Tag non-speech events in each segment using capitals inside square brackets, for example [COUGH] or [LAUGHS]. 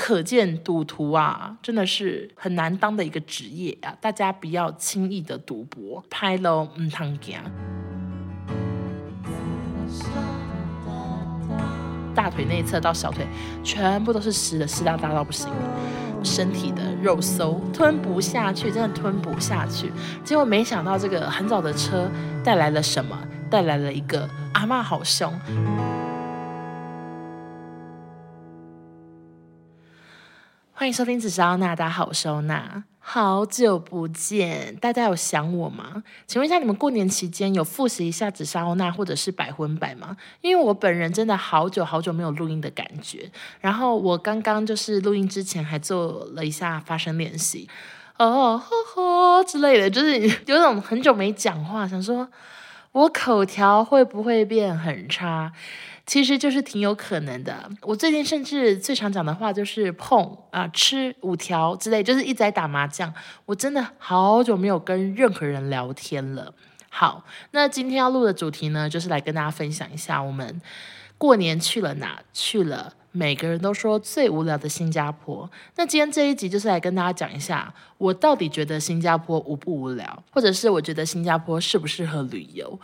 可见赌徒啊，真的是很难当的一个职业啊！大家不要轻易的赌博，拍喽唔通惊。大腿内侧到小腿全部都是湿的，湿哒哒到不行，身体的肉搜吞不下去，真的吞不下去。结果没想到这个很早的车带来了什么？带来了一个阿妈好凶。欢迎收听紫砂欧娜大家好，我是欧娜，好久不见，大家有想我吗？请问一下，你们过年期间有复习一下紫砂欧娜或者是百分百吗？因为我本人真的好久好久没有录音的感觉，然后我刚刚就是录音之前还做了一下发声练习，哦呵呵之类的，就是有种很久没讲话，想说我口条会不会变很差？其实就是挺有可能的。我最近甚至最常讲的话就是碰啊、吃五条之类，就是一直在打麻将。我真的好久没有跟任何人聊天了。好，那今天要录的主题呢，就是来跟大家分享一下我们过年去了哪，去了每个人都说最无聊的新加坡。那今天这一集就是来跟大家讲一下，我到底觉得新加坡无不无聊，或者是我觉得新加坡适不适合旅游。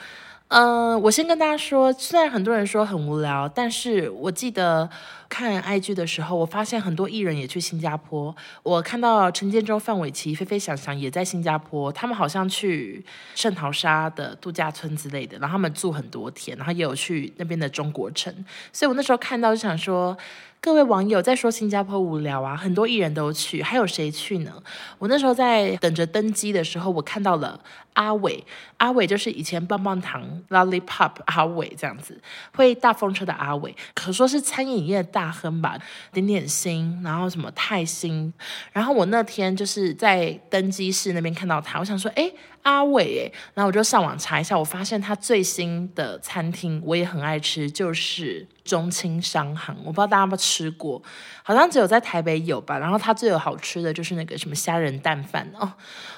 嗯、我先跟大家说，虽然很多人说很无聊，但是我记得看 IG 的时候，我发现很多艺人也去新加坡。我看到陈建州、范玮琪、菲菲、想想也在新加坡，他们好像去圣淘沙的度假村之类的，然后他们住很多天，然后也有去那边的中国城。所以我那时候看到就想说。各位网友在说新加坡无聊啊，很多艺人都去，还有谁去呢？我那时候在等着登机的时候，我看到了阿伟，阿伟就是以前棒棒糖 Lollipop 阿伟这样子，会大风车的阿伟，可说是餐饮业大亨吧，点点心，然后什么泰兴，然后我那天就是在登机室那边看到他，我想说，哎。阿伟诶，然后我就上网查一下，我发现他最新的餐厅我也很爱吃，就是中青商行。我不知道大家有没有吃过，好像只有在台北有吧。然后他最有好吃的就是那个什么虾仁蛋饭哦。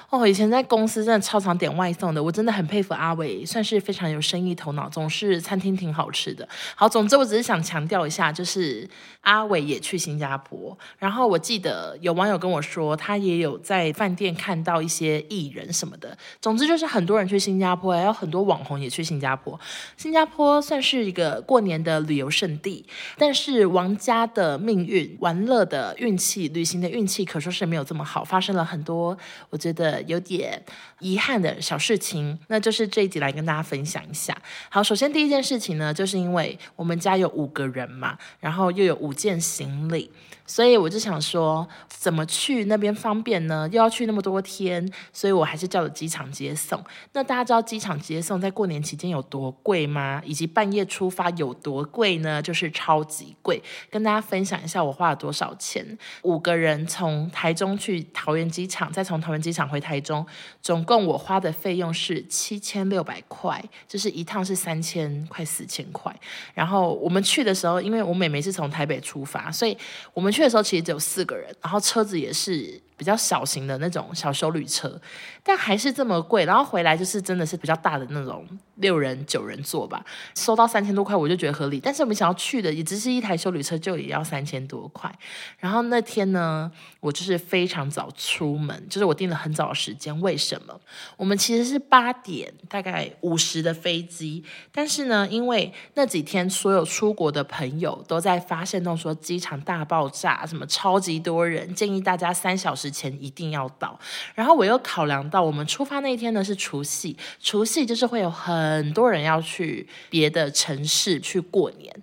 哦，以前在公司真的超常点外送的，我真的很佩服阿伟，算是非常有生意头脑，总是餐厅挺好吃的。好，总之我只是想强调一下，就是阿伟也去新加坡，然后我记得有网友跟我说，他也有在饭店看到一些艺人什么的。总之就是很多人去新加坡，还有很多网红也去新加坡。新加坡算是一个过年的旅游圣地，但是王家的命运、玩乐的运气、旅行的运气，可说是没有这么好，发生了很多，我觉得。有点遗憾的小事情，那就是这一集来跟大家分享一下。好，首先第一件事情呢，就是因为我们家有五个人嘛，然后又有五件行李。所以我就想说，怎么去那边方便呢？又要去那么多天，所以我还是叫了机场接送。那大家知道机场接送在过年期间有多贵吗？以及半夜出发有多贵呢？就是超级贵。跟大家分享一下我花了多少钱。五个人从台中去桃园机场，再从桃园机场回台中，总共我花的费用是七千六百块，就是一趟是三千快四千块。然后我们去的时候，因为我妹妹是从台北出发，所以我们。去的时候其实只有四个人，然后车子也是比较小型的那种小修旅车，但还是这么贵。然后回来就是真的是比较大的那种六人九人座吧，收到三千多块我就觉得合理。但是我们想要去的也只是一台修旅车，就也要三千多块。然后那天呢，我就是非常早出门，就是我订了很早的时间。为什么？我们其实是八点大概五十的飞机，但是呢，因为那几天所有出国的朋友都在发现到说机场大爆炸，什么超级多人，建议大家三小时。之前一定要到，然后我又考量到我们出发那一天呢是除夕，除夕就是会有很多人要去别的城市去过年。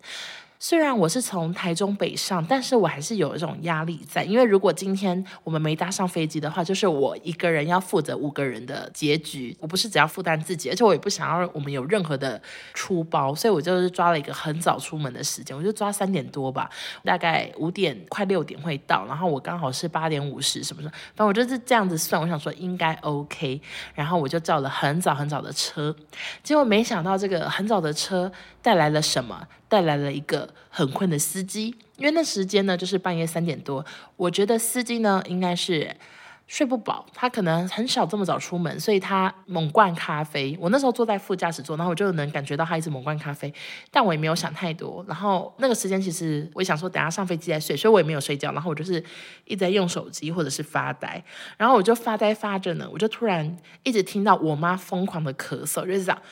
虽然我是从台中北上，但是我还是有一种压力在，因为如果今天我们没搭上飞机的话，就是我一个人要负责五个人的结局。我不是只要负担自己，而且我也不想要我们有任何的出包，所以我就是抓了一个很早出门的时间，我就抓三点多吧，大概五点快六点会到，然后我刚好是八点五十什么的，反正我就是这样子算，我想说应该 OK，然后我就叫了很早很早的车，结果没想到这个很早的车带来了什么？带来了一个很困的司机，因为那时间呢就是半夜三点多。我觉得司机呢应该是睡不饱，他可能很少这么早出门，所以他猛灌咖啡。我那时候坐在副驾驶座，然后我就能感觉到他一直猛灌咖啡，但我也没有想太多。然后那个时间其实我想说，等下上飞机再睡，所以我也没有睡觉。然后我就是一直在用手机或者是发呆。然后我就发呆发着呢，我就突然一直听到我妈疯狂的咳嗽，就是这样。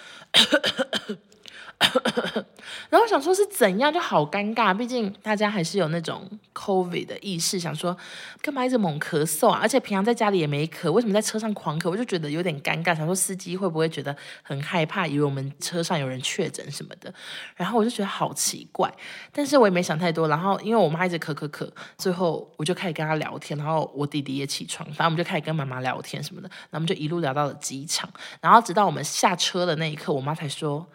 [COUGHS] 然后想说是怎样，就好尴尬。毕竟大家还是有那种 COVID 的意识，想说干嘛一直猛咳嗽啊？而且平常在家里也没咳，为什么在车上狂咳？我就觉得有点尴尬。想说司机会不会觉得很害怕，以为我们车上有人确诊什么的？然后我就觉得好奇怪，但是我也没想太多。然后因为我妈一直咳咳咳，最后我就开始跟她聊天。然后我弟弟也起床，反正我们就开始跟妈妈聊天什么的。然后我们就一路聊到了机场。然后直到我们下车的那一刻，我妈才说。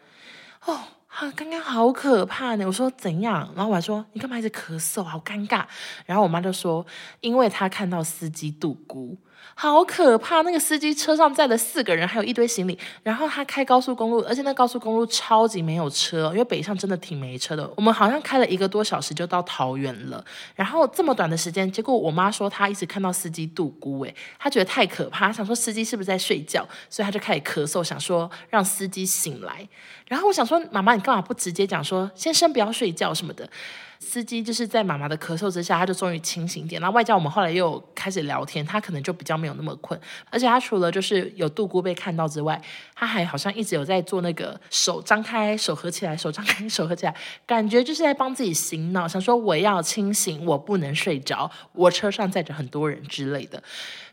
哦，哈，刚刚好可怕呢！我说怎样？然后我还说你干嘛一直咳嗽，好尴尬。然后我妈就说，因为她看到司机度孤。好可怕！那个司机车上载了四个人，还有一堆行李。然后他开高速公路，而且那高速公路超级没有车，因为北上真的挺没车的。我们好像开了一个多小时就到桃园了。然后这么短的时间，结果我妈说她一直看到司机度孤，诶，她觉得太可怕，想说司机是不是在睡觉，所以她就开始咳嗽，想说让司机醒来。然后我想说，妈妈，你干嘛不直接讲说先生不要睡觉什么的？司机就是在妈妈的咳嗽之下，他就终于清醒点。那外加我们后来又开始聊天，他可能就比较没有那么困。而且他除了就是有度姑被看到之外，他还好像一直有在做那个手张开、手合起来、手张开、手合起来，感觉就是在帮自己醒脑，想说我要清醒，我不能睡着，我车上载着很多人之类的。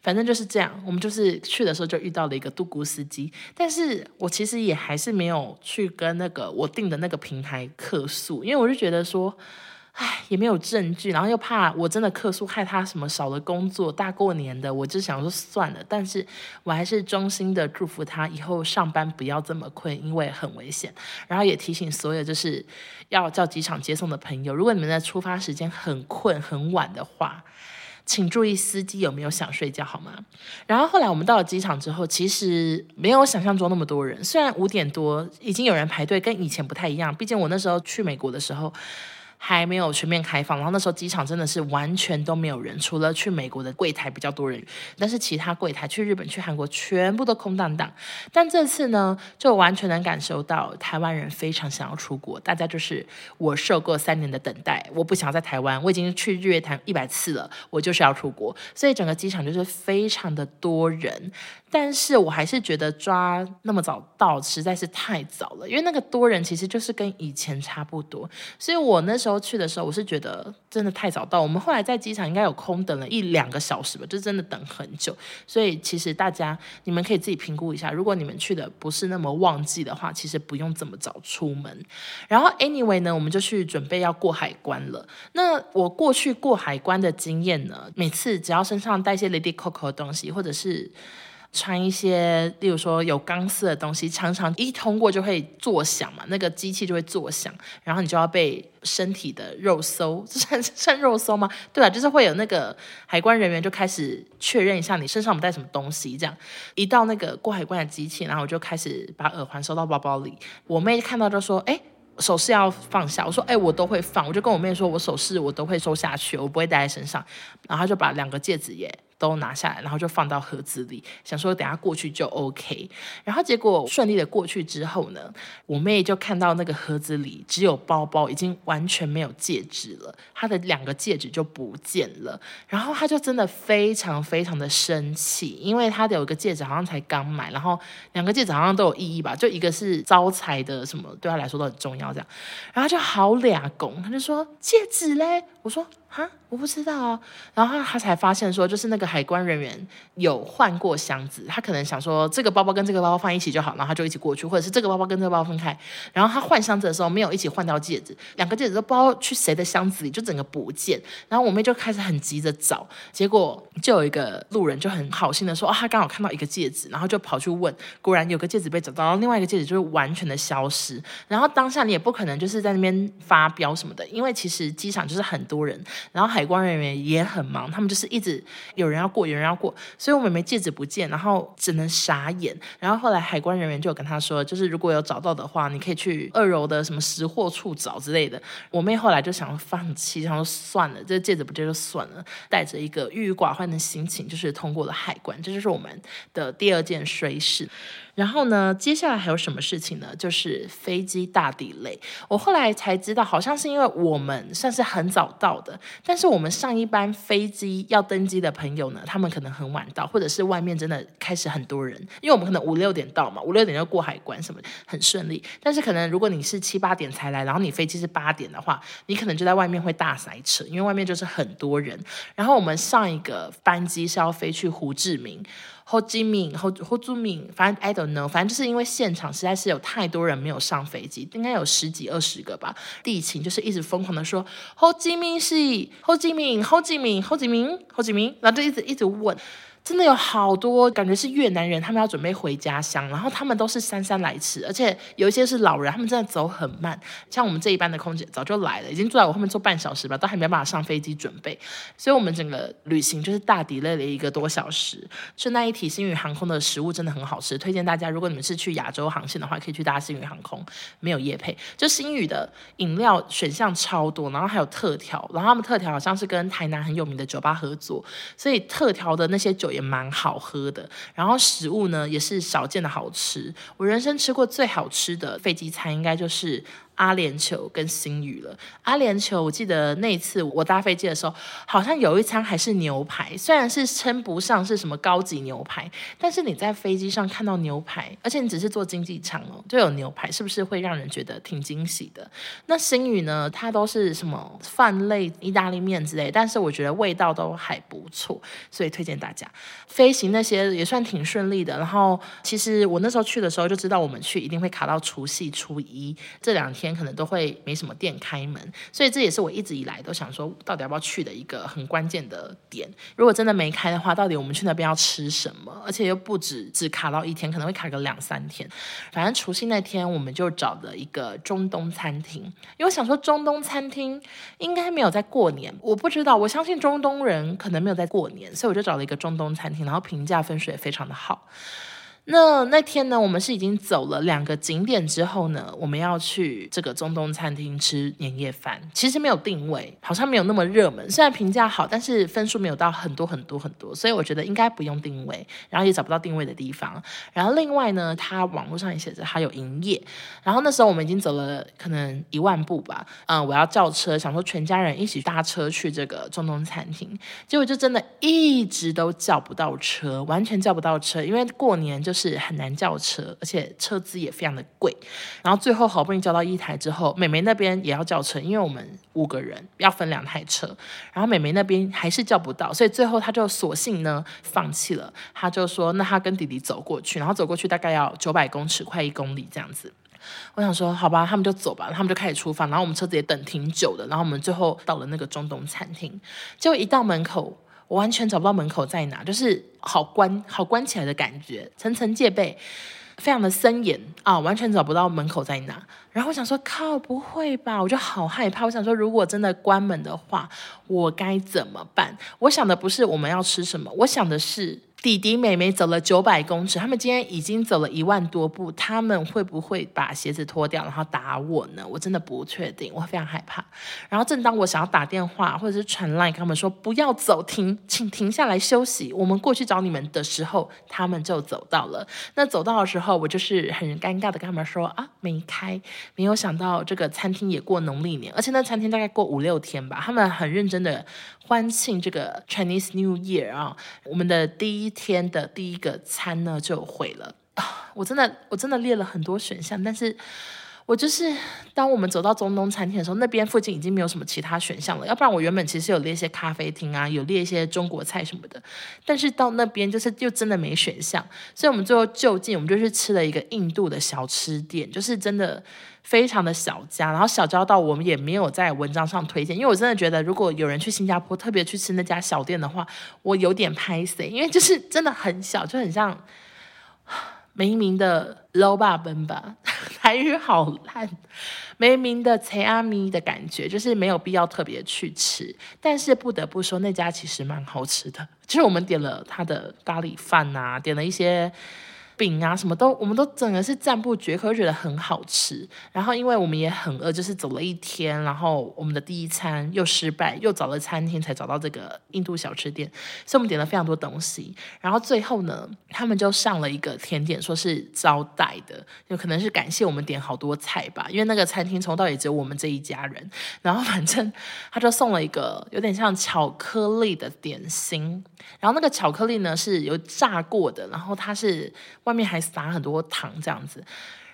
反正就是这样，我们就是去的时候就遇到了一个度孤司机，但是我其实也还是没有去跟那个我订的那个平台客诉，因为我就觉得说。唉，也没有证据，然后又怕我真的客诉害他什么少了工作，大过年的，我就想说算了。但是我还是衷心的祝福他以后上班不要这么困，因为很危险。然后也提醒所有就是要叫机场接送的朋友，如果你们的出发时间很困很晚的话，请注意司机有没有想睡觉好吗？然后后来我们到了机场之后，其实没有想象中那么多人，虽然五点多已经有人排队，跟以前不太一样。毕竟我那时候去美国的时候。还没有全面开放，然后那时候机场真的是完全都没有人，除了去美国的柜台比较多人，但是其他柜台去日本、去韩国全部都空荡荡。但这次呢，就完全能感受到台湾人非常想要出国，大家就是我受够三年的等待，我不想要在台湾，我已经去日月潭一百次了，我就是要出国，所以整个机场就是非常的多人。但是我还是觉得抓那么早到实在是太早了，因为那个多人其实就是跟以前差不多，所以我那时候去的时候，我是觉得真的太早到。我们后来在机场应该有空等了一两个小时吧，就真的等很久。所以其实大家你们可以自己评估一下，如果你们去的不是那么旺季的话，其实不用这么早出门。然后 anyway 呢，我们就去准备要过海关了。那我过去过海关的经验呢，每次只要身上带些 Lady Coco 的东西，或者是穿一些，例如说有钢丝的东西，常常一通过就会作响嘛，那个机器就会作响，然后你就要被身体的肉搜，这 [LAUGHS] 算算肉搜吗？对啊，就是会有那个海关人员就开始确认一下你身上有带什么东西，这样一到那个过海关的机器，然后我就开始把耳环收到包包里。我妹看到就说：“哎，首饰要放下。”我说：“哎，我都会放。”我就跟我妹说：“我首饰我都会收下去，我不会带在身上。”然后她就把两个戒指也。都拿下来，然后就放到盒子里，想说等下过去就 OK。然后结果顺利的过去之后呢，我妹就看到那个盒子里只有包包，已经完全没有戒指了，她的两个戒指就不见了。然后她就真的非常非常的生气，因为她的有一个戒指好像才刚买，然后两个戒指好像都有意义吧，就一个是招财的什么，对她来说都很重要这样。然后就好俩拱，她就说戒指嘞，我说。哈，我不知道哦。然后他才发现说，就是那个海关人员有换过箱子，他可能想说这个包包跟这个包包放一起就好，然后他就一起过去，或者是这个包包跟这个包包分开。然后他换箱子的时候没有一起换掉戒指，两个戒指都不知道去谁的箱子里，就整个不见。然后我妹就开始很急着找，结果就有一个路人就很好心的说，哦，他刚好看到一个戒指，然后就跑去问，果然有个戒指被找到，然后另外一个戒指就是完全的消失。然后当下你也不可能就是在那边发飙什么的，因为其实机场就是很。多人，然后海关人员也很忙，他们就是一直有人要过，有人要过，所以我妹妹戒指不见，然后只能傻眼。然后后来海关人员就跟她说，就是如果有找到的话，你可以去二楼的什么拾货处找之类的。我妹后来就想放弃，想说算了，这戒指不见就算了，带着一个郁郁寡欢的心情，就是通过了海关。这就是我们的第二件衰事。然后呢，接下来还有什么事情呢？就是飞机大底累。我后来才知道，好像是因为我们算是很早到的，但是我们上一班飞机要登机的朋友呢，他们可能很晚到，或者是外面真的开始很多人，因为我们可能五六点到嘛，五六点就过海关什么，很顺利。但是可能如果你是七八点才来，然后你飞机是八点的话，你可能就在外面会大塞车，因为外面就是很多人。然后我们上一个班机是要飞去胡志明。Ho Chi Minh，Ho Ho Chi Minh，反正 I don't know，反正就是因为现场实在是有太多人没有上飞机，应该有十几二十个吧。地勤就是一直疯狂的说 Ho Chi Minh 是 Ho Chi Minh，Ho Chi Minh，Ho Chi Minh，Ho Chi Minh，然后就一直一直问。真的有好多感觉是越南人，他们要准备回家乡，然后他们都是姗姗来迟，而且有一些是老人，他们真的走很慢。像我们这一班的空姐早就来了，已经坐在我后面坐半小时吧，都还没办法上飞机准备，所以我们整个旅行就是大抵累了一个多小时。顺带一提，星宇航空的食物真的很好吃，推荐大家，如果你们是去亚洲航线的话，可以去搭星宇航空，没有夜配，就星宇的饮料选项超多，然后还有特调，然后他们特调好像是跟台南很有名的酒吧合作，所以特调的那些酒也蛮好喝的，然后食物呢也是少见的好吃。我人生吃过最好吃的飞机餐，应该就是。阿联酋跟星宇了。阿联酋，我记得那一次我搭飞机的时候，好像有一餐还是牛排，虽然是称不上是什么高级牛排，但是你在飞机上看到牛排，而且你只是坐经济舱哦，就有牛排，是不是会让人觉得挺惊喜的？那星宇呢，它都是什么饭类、意大利面之类，但是我觉得味道都还不错，所以推荐大家。飞行那些也算挺顺利的。然后其实我那时候去的时候就知道，我们去一定会卡到除夕、初一这两天。天可能都会没什么店开门，所以这也是我一直以来都想说，到底要不要去的一个很关键的点。如果真的没开的话，到底我们去那边要吃什么？而且又不止只卡到一天，可能会卡个两三天。反正除夕那天，我们就找了一个中东餐厅，因为我想说中东餐厅应该没有在过年，我不知道，我相信中东人可能没有在过年，所以我就找了一个中东餐厅，然后评价分数也非常的好。那那天呢，我们是已经走了两个景点之后呢，我们要去这个中东餐厅吃年夜饭。其实没有定位，好像没有那么热门。虽然评价好，但是分数没有到很多很多很多，所以我觉得应该不用定位。然后也找不到定位的地方。然后另外呢，它网络上也写着它有营业。然后那时候我们已经走了可能一万步吧。嗯，我要叫车，想说全家人一起搭车去这个中东餐厅。结果就真的一直都叫不到车，完全叫不到车，因为过年就。是很难叫车，而且车资也非常的贵。然后最后好不容易叫到一台之后，美眉那边也要叫车，因为我们五个人要分两台车。然后美眉那边还是叫不到，所以最后她就索性呢放弃了。她就说：“那她跟弟弟走过去，然后走过去大概要九百公尺，快一公里这样子。”我想说：“好吧，他们就走吧。”他们就开始出发，然后我们车子也等挺久的。然后我们最后到了那个中东餐厅，结果一到门口。我完全找不到门口在哪，就是好关好关起来的感觉，层层戒备，非常的森严啊，完全找不到门口在哪。然后我想说，靠，不会吧？我就好害怕。我想说，如果真的关门的话，我该怎么办？我想的不是我们要吃什么，我想的是。弟弟妹妹走了九百公尺，他们今天已经走了一万多步，他们会不会把鞋子脱掉然后打我呢？我真的不确定，我非常害怕。然后正当我想要打电话或者是传 line 跟他们说不要走，停，请停下来休息，我们过去找你们的时候，他们就走到了。那走到的时候，我就是很尴尬的跟他们说啊，没开。没有想到这个餐厅也过农历年，而且那餐厅大概过五六天吧，他们很认真的欢庆这个 Chinese New Year 啊，我们的第一。天的第一个餐呢就毁了！我真的我真的列了很多选项，但是我就是当我们走到中东餐厅的时候，那边附近已经没有什么其他选项了。要不然我原本其实有列一些咖啡厅啊，有列一些中国菜什么的，但是到那边就是又真的没选项，所以我们最后就近我们就去吃了一个印度的小吃店，就是真的。非常的小家，然后小家到我们也没有在文章上推荐，因为我真的觉得如果有人去新加坡特别去吃那家小店的话，我有点拍，因为就是真的很小，就很像没名的卤肉饭吧，[LAUGHS] 台语好烂。没名的菜阿咪的感觉，就是没有必要特别去吃。但是不得不说，那家其实蛮好吃的。就是我们点了他的咖喱饭啊，点了一些。饼啊，什么都，我们都整个是赞不绝口，觉得很好吃。然后，因为我们也很饿，就是走了一天，然后我们的第一餐又失败，又找了餐厅才找到这个印度小吃店，所以我们点了非常多东西。然后最后呢，他们就上了一个甜点，说是招待的，有可能是感谢我们点好多菜吧。因为那个餐厅从到尾只有我们这一家人。然后反正 [LAUGHS] 他就送了一个有点像巧克力的点心，然后那个巧克力呢是有炸过的，然后它是。外面还撒很多糖，这样子。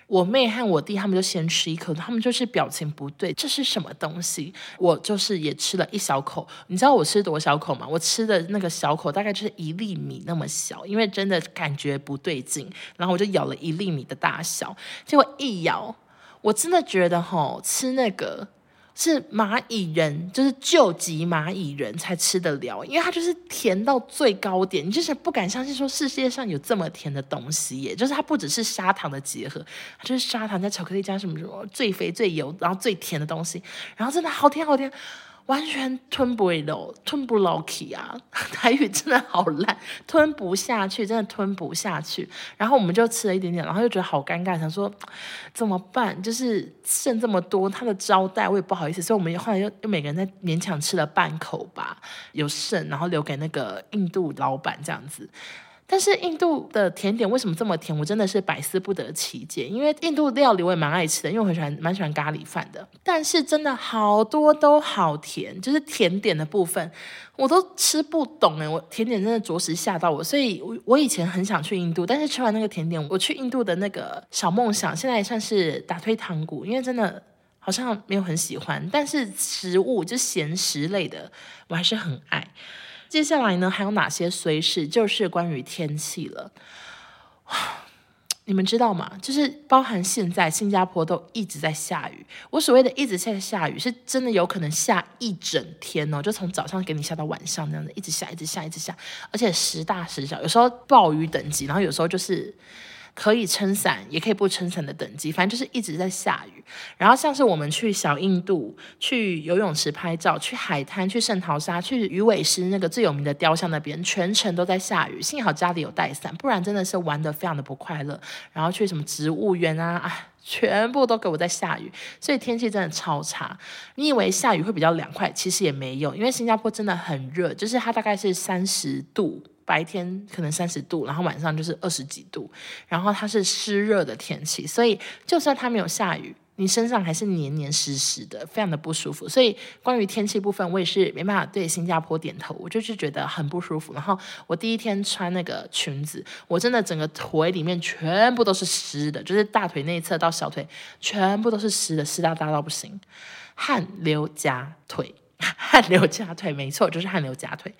我妹和我弟他们就先吃一口，他们就是表情不对，这是什么东西？我就是也吃了一小口，你知道我吃多小口吗？我吃的那个小口大概就是一粒米那么小，因为真的感觉不对劲，然后我就咬了一粒米的大小，结果一咬，我真的觉得吼，吃那个。是蚂蚁人，就是救急蚂蚁人才吃得了，因为它就是甜到最高点，你就是不敢相信说世界上有这么甜的东西耶，就是它不只是砂糖的结合，它就是砂糖加巧克力加什么什么最肥最油，然后最甜的东西，然后真的好甜好甜。完全吞不了，吞不落去啊！[LAUGHS] 台语真的好烂，吞不下去，真的吞不下去。然后我们就吃了一点点，然后又觉得好尴尬，想说怎么办？就是剩这么多，他的招待我也不好意思，所以我们后来又又每个人在勉强吃了半口吧，有剩，然后留给那个印度老板这样子。但是印度的甜点为什么这么甜？我真的是百思不得其解。因为印度料理我也蛮爱吃的，因为我很喜欢蛮喜欢咖喱饭的。但是真的好多都好甜，就是甜点的部分我都吃不懂诶，我甜点真的着实吓到我，所以我我以前很想去印度，但是吃完那个甜点，我去印度的那个小梦想现在也算是打退堂鼓，因为真的好像没有很喜欢。但是食物就咸食类的，我还是很爱。接下来呢，还有哪些随时？就是关于天气了。[SIGHS] 你们知道吗？就是包含现在新加坡都一直在下雨。我所谓的一直在下雨，是真的有可能下一整天哦，就从早上给你下到晚上那样的，一直下，一直下，一直下，而且时大时小，有时候暴雨等级，然后有时候就是。可以撑伞，也可以不撑伞的等级，反正就是一直在下雨。然后像是我们去小印度、去游泳池拍照、去海滩、去圣淘沙、去鱼尾狮那个最有名的雕像那边，全程都在下雨。幸好家里有带伞，不然真的是玩得非常的不快乐。然后去什么植物园啊，啊，全部都给我在下雨，所以天气真的超差。你以为下雨会比较凉快，其实也没有，因为新加坡真的很热，就是它大概是三十度。白天可能三十度，然后晚上就是二十几度，然后它是湿热的天气，所以就算它没有下雨，你身上还是黏黏湿湿的，非常的不舒服。所以关于天气部分，我也是没办法对新加坡点头，我就是觉得很不舒服。然后我第一天穿那个裙子，我真的整个腿里面全部都是湿的，就是大腿内侧到小腿全部都是湿的，湿哒哒到不行，汗流浃腿，[LAUGHS] 汗流浃腿，没错，就是汗流浃腿。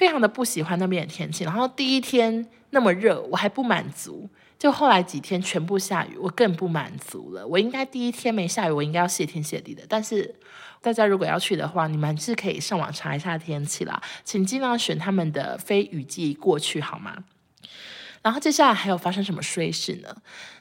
非常的不喜欢那边的天气，然后第一天那么热，我还不满足，就后来几天全部下雨，我更不满足了。我应该第一天没下雨，我应该要谢天谢地的。但是大家如果要去的话，你们是可以上网查一下天气啦，请尽量选他们的非雨季过去好吗？然后接下来还有发生什么衰事呢？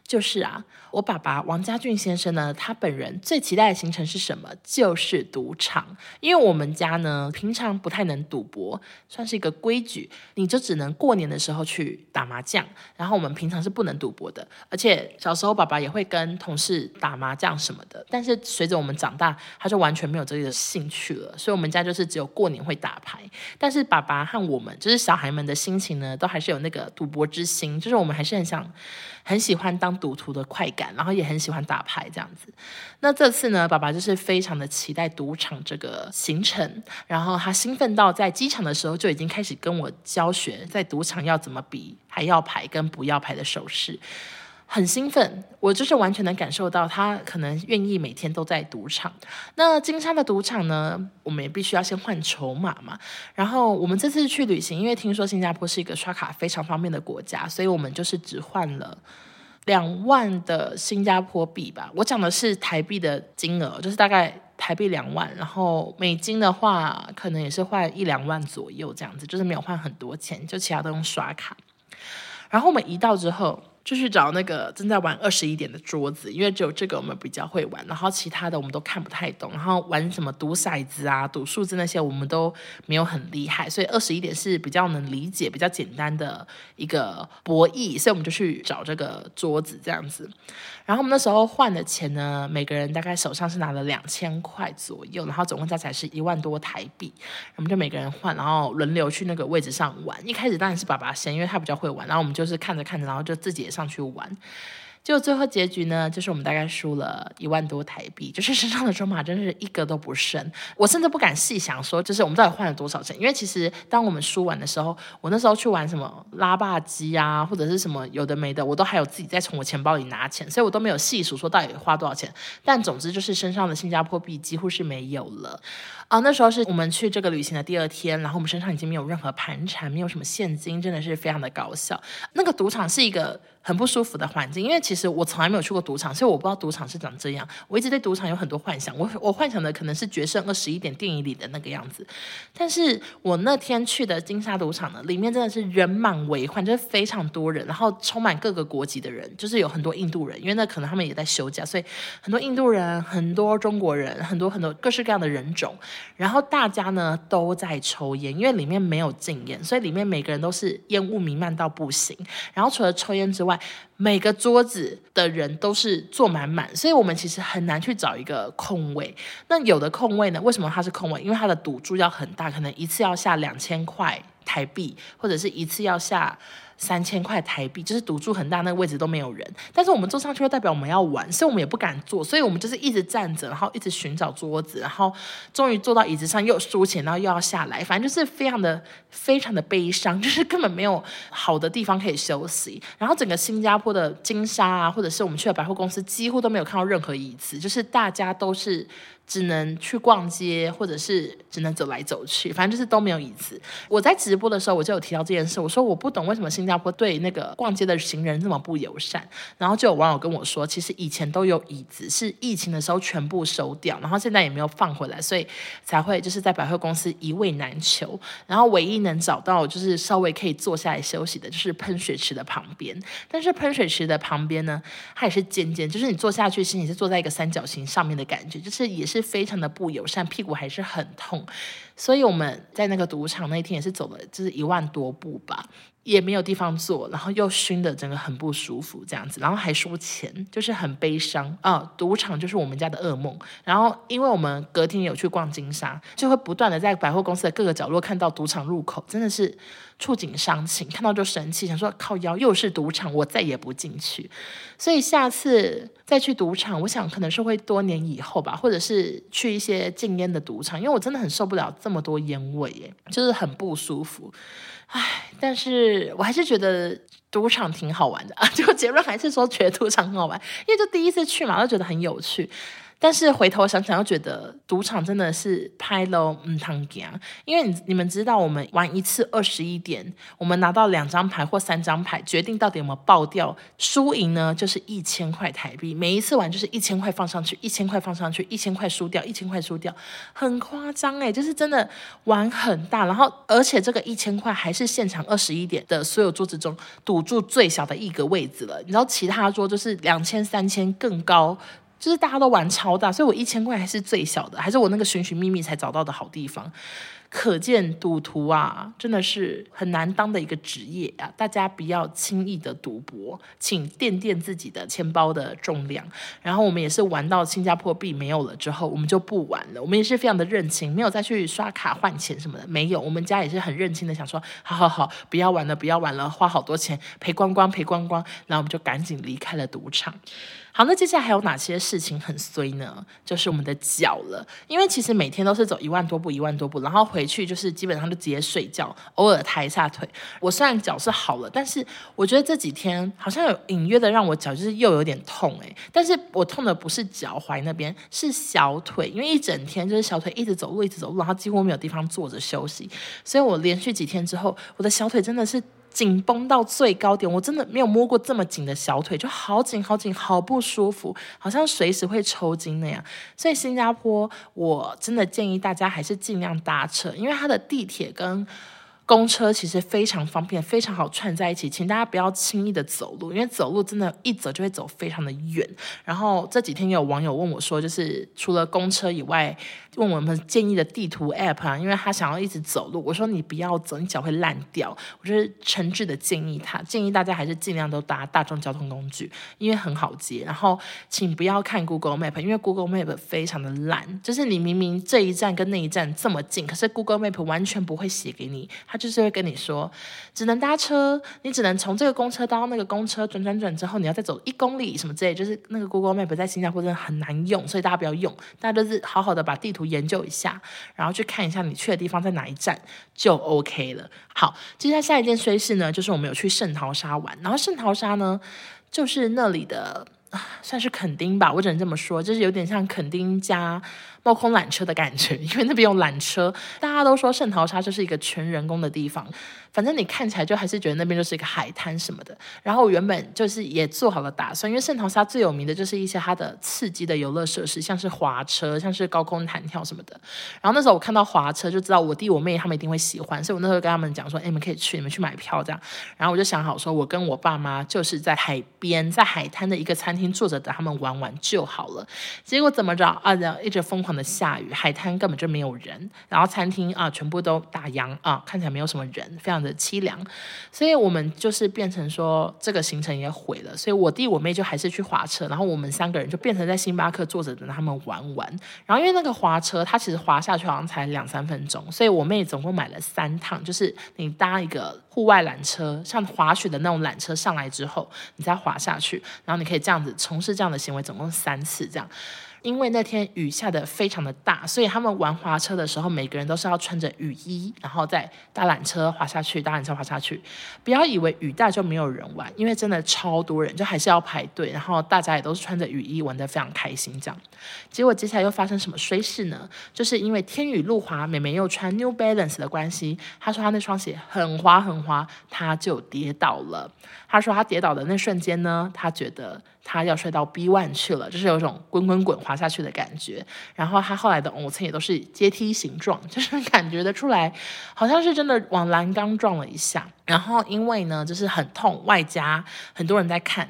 就是啊，我爸爸王家俊先生呢，他本人最期待的行程是什么？就是赌场。因为我们家呢，平常不太能赌博，算是一个规矩，你就只能过年的时候去打麻将。然后我们平常是不能赌博的，而且小时候爸爸也会跟同事打麻将什么的。但是随着我们长大，他就完全没有这个兴趣了。所以，我们家就是只有过年会打牌。但是爸爸和我们，就是小孩们的心情呢，都还是有那个赌博之心，就是我们还是很想。很喜欢当赌徒的快感，然后也很喜欢打牌这样子。那这次呢，爸爸就是非常的期待赌场这个行程，然后他兴奋到在机场的时候就已经开始跟我教学，在赌场要怎么比还要牌跟不要牌的手势。很兴奋，我就是完全能感受到他可能愿意每天都在赌场。那金沙的赌场呢，我们也必须要先换筹码嘛。然后我们这次去旅行，因为听说新加坡是一个刷卡非常方便的国家，所以我们就是只换了两万的新加坡币吧。我讲的是台币的金额，就是大概台币两万。然后美金的话，可能也是换一两万左右这样子，就是没有换很多钱，就其他都用刷卡。然后我们一到之后。就去找那个正在玩二十一点的桌子，因为只有这个我们比较会玩，然后其他的我们都看不太懂。然后玩什么赌骰子啊、赌数字那些，我们都没有很厉害，所以二十一点是比较能理解、比较简单的一个博弈，所以我们就去找这个桌子这样子。然后我们那时候换的钱呢，每个人大概手上是拿了两千块左右，然后总共加起来是一万多台币。我们就每个人换，然后轮流去那个位置上玩。一开始当然是爸爸先，因为他比较会玩，然后我们就是看着看着，然后就自己也上上去玩。就最后结局呢，就是我们大概输了一万多台币，就是身上的筹码真是一个都不剩。我甚至不敢细想说，就是我们到底换了多少钱。因为其实当我们输完的时候，我那时候去玩什么拉霸机啊，或者是什么有的没的，我都还有自己在从我钱包里拿钱，所以我都没有细数说到底花多少钱。但总之就是身上的新加坡币几乎是没有了。啊，那时候是我们去这个旅行的第二天，然后我们身上已经没有任何盘缠，没有什么现金，真的是非常的搞笑。那个赌场是一个。很不舒服的环境，因为其实我从来没有去过赌场，所以我不知道赌场是长这样。我一直对赌场有很多幻想，我我幻想的可能是《决胜二十一点》电影里的那个样子。但是我那天去的金沙赌场呢，里面真的是人满为患，就是非常多人，然后充满各个国籍的人，就是有很多印度人，因为那可能他们也在休假，所以很多印度人、很多中国人、很多很多各式各样的人种。然后大家呢都在抽烟，因为里面没有禁烟，所以里面每个人都是烟雾弥漫到不行。然后除了抽烟之外，每个桌子的人都是坐满满，所以我们其实很难去找一个空位。那有的空位呢？为什么它是空位？因为它的赌注要很大，可能一次要下两千块台币，或者是一次要下。三千块台币，就是赌注很大，那个位置都没有人。但是我们坐上去，就代表我们要玩，所以我们也不敢坐，所以我们就是一直站着，然后一直寻找桌子，然后终于坐到椅子上，又输钱，然后又要下来，反正就是非常的非常的悲伤，就是根本没有好的地方可以休息。然后整个新加坡的金沙啊，或者是我们去的百货公司，几乎都没有看到任何椅子，就是大家都是。只能去逛街，或者是只能走来走去，反正就是都没有椅子。我在直播的时候，我就有提到这件事，我说我不懂为什么新加坡对那个逛街的行人这么不友善。然后就有网友跟我说，其实以前都有椅子，是疫情的时候全部收掉，然后现在也没有放回来，所以才会就是在百货公司一位难求。然后唯一能找到就是稍微可以坐下来休息的，就是喷水池的旁边。但是喷水池的旁边呢，它也是尖尖，就是你坐下去，其实你是坐在一个三角形上面的感觉，就是也是。非常的不友善，屁股还是很痛，所以我们在那个赌场那天也是走了，就是一万多步吧，也没有地方坐，然后又熏的整个很不舒服这样子，然后还输钱，就是很悲伤啊、赌场就是我们家的噩梦。然后因为我们隔天有去逛金沙，就会不断的在百货公司的各个角落看到赌场入口，真的是。触景伤情，看到就生气，想说靠腰又是赌场，我再也不进去。所以下次再去赌场，我想可能是会多年以后吧，或者是去一些禁烟的赌场，因为我真的很受不了这么多烟味，耶，就是很不舒服。唉，但是我还是觉得赌场挺好玩的啊。[LAUGHS] 就结论还是说觉得赌场很好玩，因为就第一次去嘛，就觉得很有趣。但是回头想想，又觉得赌场真的是拍了唔通行，因为你你们知道，我们玩一次二十一点，我们拿到两张牌或三张牌，决定到底有没有爆掉，输赢呢就是一千块台币，每一次玩就是一千块放上去，一千块放上去，一千块输掉，一千块输掉，很夸张诶，就是真的玩很大，然后而且这个一千块还是现场二十一点的所有桌子中赌注最小的一个位置了，你知道其他桌就是两千、三千更高。就是大家都玩超大，所以我一千块还是最小的，还是我那个寻寻觅觅才找到的好地方。可见赌徒啊，真的是很难当的一个职业啊！大家不要轻易的赌博，请垫垫自己的钱包的重量。然后我们也是玩到新加坡币没有了之后，我们就不玩了。我们也是非常的认清，没有再去刷卡换钱什么的，没有。我们家也是很认清的，想说好好好，不要玩了，不要玩了，花好多钱赔光光，赔光光。然后我们就赶紧离开了赌场。好，那接下来还有哪些事情很衰呢？就是我们的脚了，因为其实每天都是走一万多步，一万多步，然后回去就是基本上就直接睡觉，偶尔抬一下腿。我虽然脚是好了，但是我觉得这几天好像有隐约的让我脚就是又有点痛诶。但是我痛的不是脚踝那边，是小腿，因为一整天就是小腿一直走路，一直走路，然后几乎没有地方坐着休息，所以我连续几天之后，我的小腿真的是。紧绷到最高点，我真的没有摸过这么紧的小腿，就好紧好紧，好不舒服，好像随时会抽筋那样。所以新加坡，我真的建议大家还是尽量搭车，因为它的地铁跟公车其实非常方便，非常好串在一起，请大家不要轻易的走路，因为走路真的，一走就会走非常的远。然后这几天有网友问我说，就是除了公车以外，问我们建议的地图 App 啊，因为他想要一直走路，我说你不要走，你脚会烂掉。我就是诚挚的建议他，建议大家还是尽量都搭大众交通工具，因为很好接。然后请不要看 Google Map，因为 Google Map 非常的烂，就是你明明这一站跟那一站这么近，可是 Google Map 完全不会写给你，他就是会跟你说只能搭车，你只能从这个公车到那个公车转转转之后，你要再走一公里什么之类，就是那个 Google Map 在新加坡真的很难用，所以大家不要用，大家都是好好的把地图研究一下，然后去看一下你去的地方在哪一站就 OK 了。好，接下来下一件衰事呢，就是我们有去圣淘沙玩，然后圣淘沙呢，就是那里的算是垦丁吧，我只能这么说，就是有点像垦丁加。猫空缆车的感觉，[LAUGHS] 因为那边有缆车，大家都说圣淘沙就是一个全人工的地方。反正你看起来就还是觉得那边就是一个海滩什么的。然后我原本就是也做好了打算，因为圣淘沙最有名的就是一些它的刺激的游乐设施，像是滑车，像是高空弹跳什么的。然后那时候我看到滑车就知道我弟我妹他们一定会喜欢，所以我那时候跟他们讲说：“哎，你们可以去，你们去买票这样。”然后我就想好说，我跟我爸妈就是在海边，在海滩的一个餐厅坐着等他们玩完就好了。结果怎么着啊？然后一直疯狂的下雨，海滩根本就没有人，然后餐厅啊全部都打烊啊，看起来没有什么人，非常的凄凉。所以我们就是变成说这个行程也毁了。所以我弟我妹就还是去滑车，然后我们三个人就变成在星巴克坐着等他们玩完。然后因为那个滑车它其实滑下去好像才两三分钟，所以我妹总共买了三趟，就是你搭一个户外缆车，像滑雪的那种缆车上来之后，你再滑下去，然后你可以这样子从事这样的行为，总共三次这样。因为那天雨下得非常的大，所以他们玩滑车的时候，每个人都是要穿着雨衣，然后再搭缆车滑下去，搭缆车滑下去。不要以为雨大就没有人玩，因为真的超多人，就还是要排队。然后大家也都是穿着雨衣，玩得非常开心。这样，结果接下来又发生什么衰事呢？就是因为天雨路滑，美美又穿 New Balance 的关系，她说她那双鞋很滑很滑，她就跌倒了。她说她跌倒的那瞬间呢，她觉得。他要摔到 B one 去了，就是有一种滚滚滚滑下去的感觉。然后他后来的凹陷也都是阶梯形状，[LAUGHS] 就是感觉得出来，好像是真的往栏杆撞了一下。然后因为呢，就是很痛，外加很多人在看。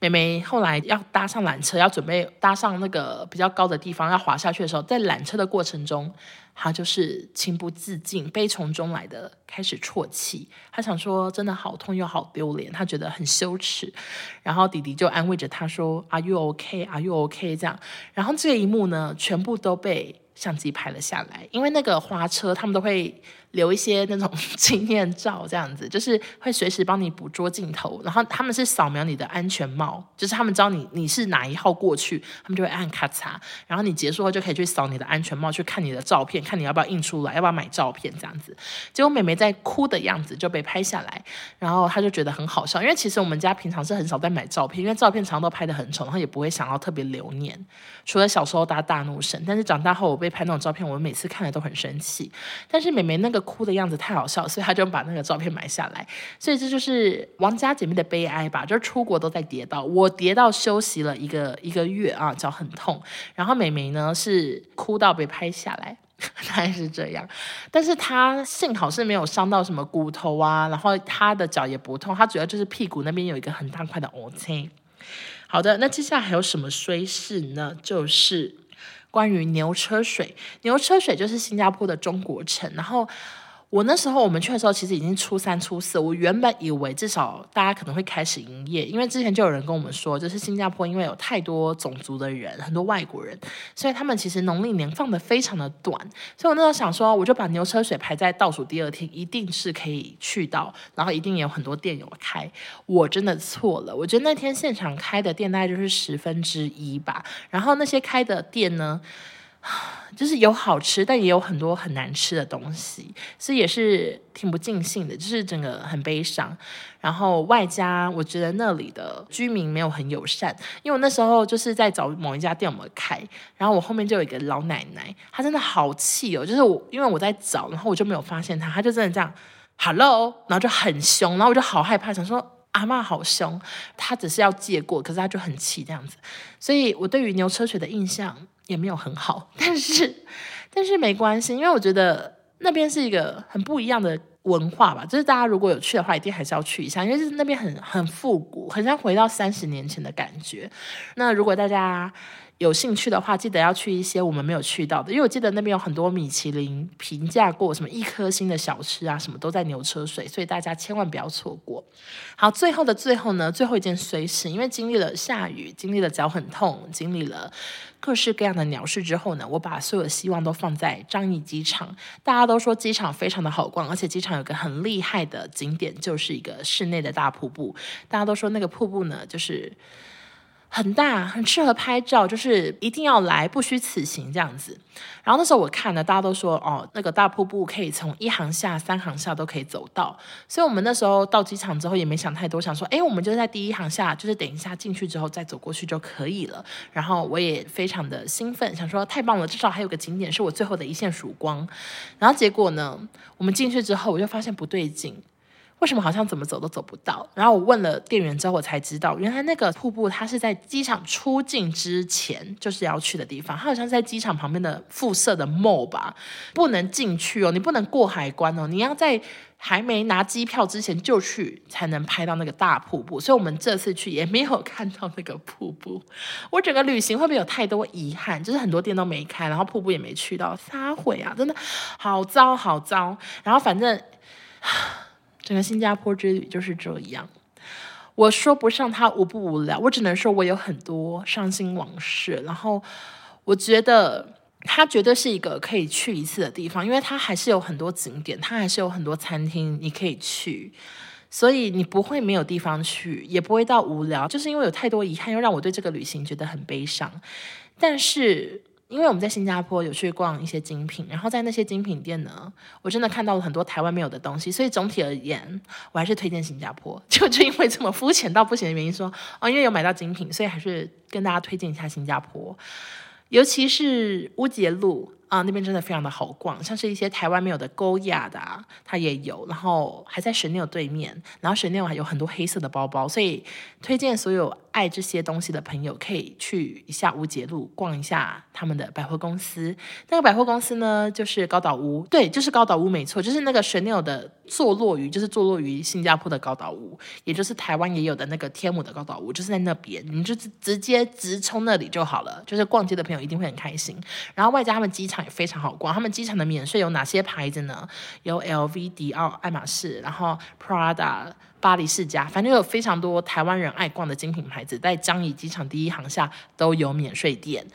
妹妹后来要搭上缆车，要准备搭上那个比较高的地方，要滑下去的时候，在缆车的过程中，她就是情不自禁、悲从中来的开始啜泣。她想说，真的好痛又好丢脸，她觉得很羞耻。然后弟弟就安慰着她说：“Are you okay? Are you okay?” 这样。然后这一幕呢，全部都被相机拍了下来，因为那个花车他们都会。留一些那种 [LAUGHS] 纪念照，这样子就是会随时帮你捕捉镜头，然后他们是扫描你的安全帽，就是他们知道你你是哪一号过去，他们就会按咔嚓，然后你结束后就可以去扫你的安全帽，去看你的照片，看你要不要印出来，要不要买照片这样子。结果美眉在哭的样子就被拍下来，然后她就觉得很好笑，因为其实我们家平常是很少在买照片，因为照片常常都拍得很丑，然后也不会想要特别留念。除了小时候搭大怒神，但是长大后我被拍那种照片，我每次看了都很生气。但是美眉那个。哭的样子太好笑，所以他就把那个照片买下来。所以这就是王家姐妹的悲哀吧，就是出国都在跌倒，我跌到休息了一个一个月啊，脚很痛。然后美眉呢是哭到被拍下来，[LAUGHS] 大概是这样。但是她幸好是没有伤到什么骨头啊，然后她的脚也不痛，她主要就是屁股那边有一个很大块的瘀青。好的，那接下来还有什么衰事呢？就是。关于牛车水，牛车水就是新加坡的中国城，然后。我那时候我们去的时候，其实已经初三、初四。我原本以为至少大家可能会开始营业，因为之前就有人跟我们说，就是新加坡因为有太多种族的人，很多外国人，所以他们其实农历年放得非常的短。所以我那时候想说，我就把牛车水排在倒数第二天，一定是可以去到，然后一定也有很多店有开。我真的错了，我觉得那天现场开的店大概就是十分之一吧。然后那些开的店呢，[SIGHS] 就是有好吃，但也有很多很难吃的东西，所以也是挺不尽兴的，就是整个很悲伤。然后外加我觉得那里的居民没有很友善，因为我那时候就是在找某一家店有没有开，然后我后面就有一个老奶奶，她真的好气哦，就是我因为我在找，然后我就没有发现她，她就真的这样，Hello，然后就很凶，然后我就好害怕，想说阿妈好凶，他只是要借过，可是他就很气这样子，所以我对于牛车水的印象。也没有很好，[LAUGHS] 但是但是没关系，因为我觉得那边是一个很不一样的文化吧，就是大家如果有去的话，一定还是要去一下，因为是那边很很复古，很像回到三十年前的感觉。那如果大家有兴趣的话，记得要去一些我们没有去到的，因为我记得那边有很多米其林评价过什么一颗星的小吃啊，什么都在牛车水，所以大家千万不要错过。好，最后的最后呢，最后一件随事，因为经历了下雨，经历了脚很痛，经历了各式各样的鸟事之后呢，我把所有的希望都放在樟宜机场。大家都说机场非常的好逛，而且机场有个很厉害的景点，就是一个室内的大瀑布。大家都说那个瀑布呢，就是。很大，很适合拍照，就是一定要来，不虚此行这样子。然后那时候我看了，大家都说哦，那个大瀑布可以从一航下、三航下都可以走到。所以我们那时候到机场之后也没想太多，想说，哎，我们就在第一航下，就是等一下进去之后再走过去就可以了。然后我也非常的兴奋，想说太棒了，至少还有个景点是我最后的一线曙光。然后结果呢，我们进去之后，我就发现不对劲。为什么好像怎么走都走不到？然后我问了店员之后，我才知道，原来那个瀑布它是在机场出境之前就是要去的地方。它好像是在机场旁边的附设的 mall 吧，不能进去哦，你不能过海关哦，你要在还没拿机票之前就去才能拍到那个大瀑布。所以我们这次去也没有看到那个瀑布。我整个旅行会不会有太多遗憾？就是很多店都没开，然后瀑布也没去到，撒毁啊！真的好糟好糟。然后反正。整个新加坡之旅就是这样，我说不上它无不无聊，我只能说我有很多伤心往事。然后我觉得它绝对是一个可以去一次的地方，因为它还是有很多景点，它还是有很多餐厅你可以去，所以你不会没有地方去，也不会到无聊。就是因为有太多遗憾，又让我对这个旅行觉得很悲伤。但是。因为我们在新加坡有去逛一些精品，然后在那些精品店呢，我真的看到了很多台湾没有的东西，所以总体而言，我还是推荐新加坡。[LAUGHS] 就就因为这么肤浅到不行的原因说，说哦，因为有买到精品，所以还是跟大家推荐一下新加坡，尤其是乌节路。啊，那边真的非常的好逛，像是一些台湾没有的高雅的，它也有，然后还在 Chanel 对面，然后 Chanel 还有很多黑色的包包，所以推荐所有爱这些东西的朋友可以去一下乌节路逛一下他们的百货公司。那个百货公司呢，就是高岛屋，对，就是高岛屋没错，就是那个 Chanel 的坐落于，就是坐落于新加坡的高岛屋，也就是台湾也有的那个天母的高岛屋，就是在那边，你就直接直冲那里就好了，就是逛街的朋友一定会很开心。然后外加他们机场。也非常好逛，他们机场的免税有哪些牌子呢？有 LV、迪奥、爱马仕，然后 Prada、巴黎世家，反正有非常多台湾人爱逛的精品牌子，在樟宜机场第一航厦都有免税店。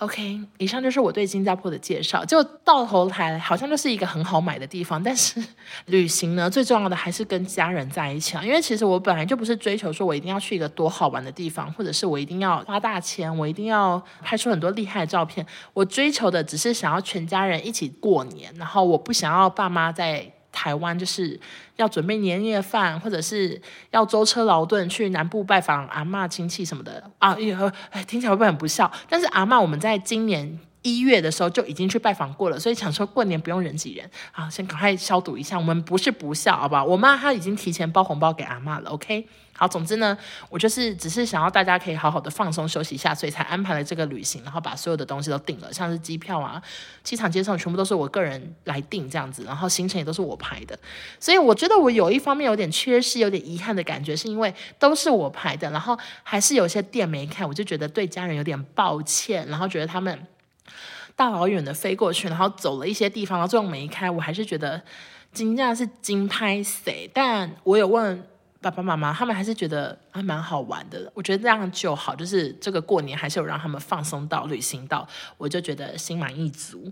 OK，以上就是我对新加坡的介绍。就到头来好像就是一个很好买的地方，但是旅行呢，最重要的还是跟家人在一起啊。因为其实我本来就不是追求说我一定要去一个多好玩的地方，或者是我一定要花大钱，我一定要拍出很多厉害的照片。我追求的只是想要全家人一起过年，然后我不想要爸妈在。台湾就是要准备年夜饭，或者是要舟车劳顿去南部拜访阿嬷亲戚什么的啊！哎，听起来会不会很不孝？但是阿嬷，我们在今年一月的时候就已经去拜访过了，所以想说过年不用人挤人，好，先赶快消毒一下。我们不是不孝，好不好？我妈她已经提前包红包给阿妈了，OK。好，总之呢，我就是只是想要大家可以好好的放松休息一下，所以才安排了这个旅行，然后把所有的东西都订了，像是机票啊、机场接送，全部都是我个人来订这样子，然后行程也都是我排的。所以我觉得我有一方面有点缺失、有点遗憾的感觉，是因为都是我排的，然后还是有些店没开，我就觉得对家人有点抱歉，然后觉得他们大老远的飞过去，然后走了一些地方，然后最后没开，我还是觉得金价是惊拍谁，但我有问。爸爸妈妈他们还是觉得还蛮好玩的，我觉得这样就好，就是这个过年还是有让他们放松到、旅行到，我就觉得心满意足。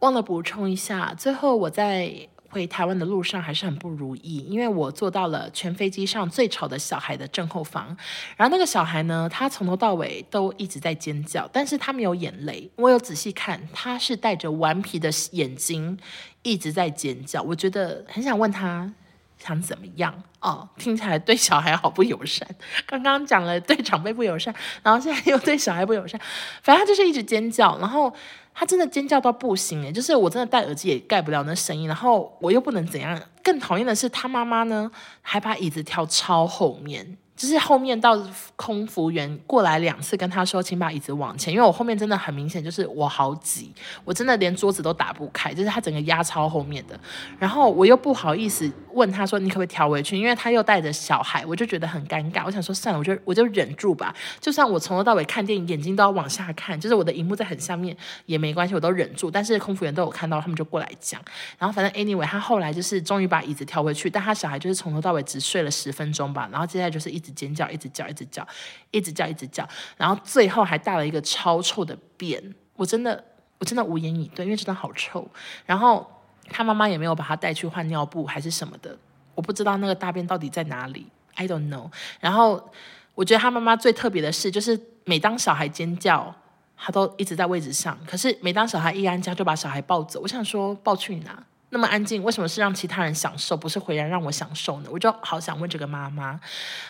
忘了补充一下，最后我在回台湾的路上还是很不如意，因为我坐到了全飞机上最吵的小孩的正后方，然后那个小孩呢，他从头到尾都一直在尖叫，但是他没有眼泪，我有仔细看，他是带着顽皮的眼睛一直在尖叫，我觉得很想问他。想怎么样哦？听起来对小孩好不友善。刚刚讲了对长辈不友善，然后现在又对小孩不友善，反正他就是一直尖叫，然后他真的尖叫到不行诶，就是我真的戴耳机也盖不了那声音，然后我又不能怎样。更讨厌的是他妈妈呢，还把椅子调超后面。就是后面到空服员过来两次，跟他说，请把椅子往前，因为我后面真的很明显就是我好挤，我真的连桌子都打不开，就是他整个压超后面的，然后我又不好意思问他说，你可不可以调回去，因为他又带着小孩，我就觉得很尴尬，我想说算了，我就我就忍住吧，就算我从头到尾看电影眼睛都要往下看，就是我的荧幕在很下面也没关系，我都忍住，但是空服员都有看到，他们就过来讲，然后反正 anyway 他后来就是终于把椅子调回去，但他小孩就是从头到尾只睡了十分钟吧，然后接下来就是一直尖叫，一直叫，一直叫，一直叫，一直叫，然后最后还大了一个超臭的便，我真的，我真的无言以对，因为真的好臭。然后他妈妈也没有把他带去换尿布还是什么的，我不知道那个大便到底在哪里，I don't know。然后我觉得他妈妈最特别的事，就是每当小孩尖叫，他都一直在位置上，可是每当小孩一安家，就把小孩抱走。我想说，抱去哪？那么安静，为什么是让其他人享受，不是回来让我享受呢？我就好想问这个妈妈。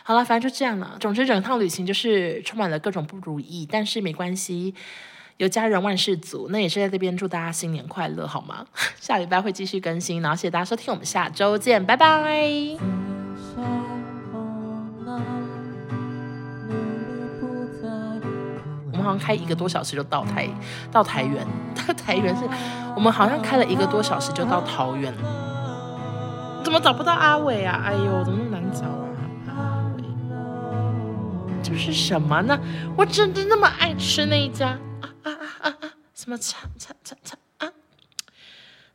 好了，反正就这样了。总之，整趟旅行就是充满了各种不如意，但是没关系，有家人万事足。那也是在这边祝大家新年快乐，好吗？[LAUGHS] 下礼拜会继续更新，然后谢谢大家收听，我们下周见，拜拜。好像开一个多小时就到台，到台园，[LAUGHS] 到台园是，我们好像开了一个多小时就到桃园了。怎么找不到阿伟啊？哎呦，怎么那么难找啊？阿伟，这是什么呢？我真的那么爱吃那一家啊啊啊啊啊！什么茶茶茶茶啊？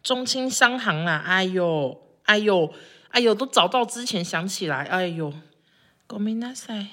中清商行啊！哎呦，哎呦，哎呦，都找到之前想起来，哎呦，ごめんなさい。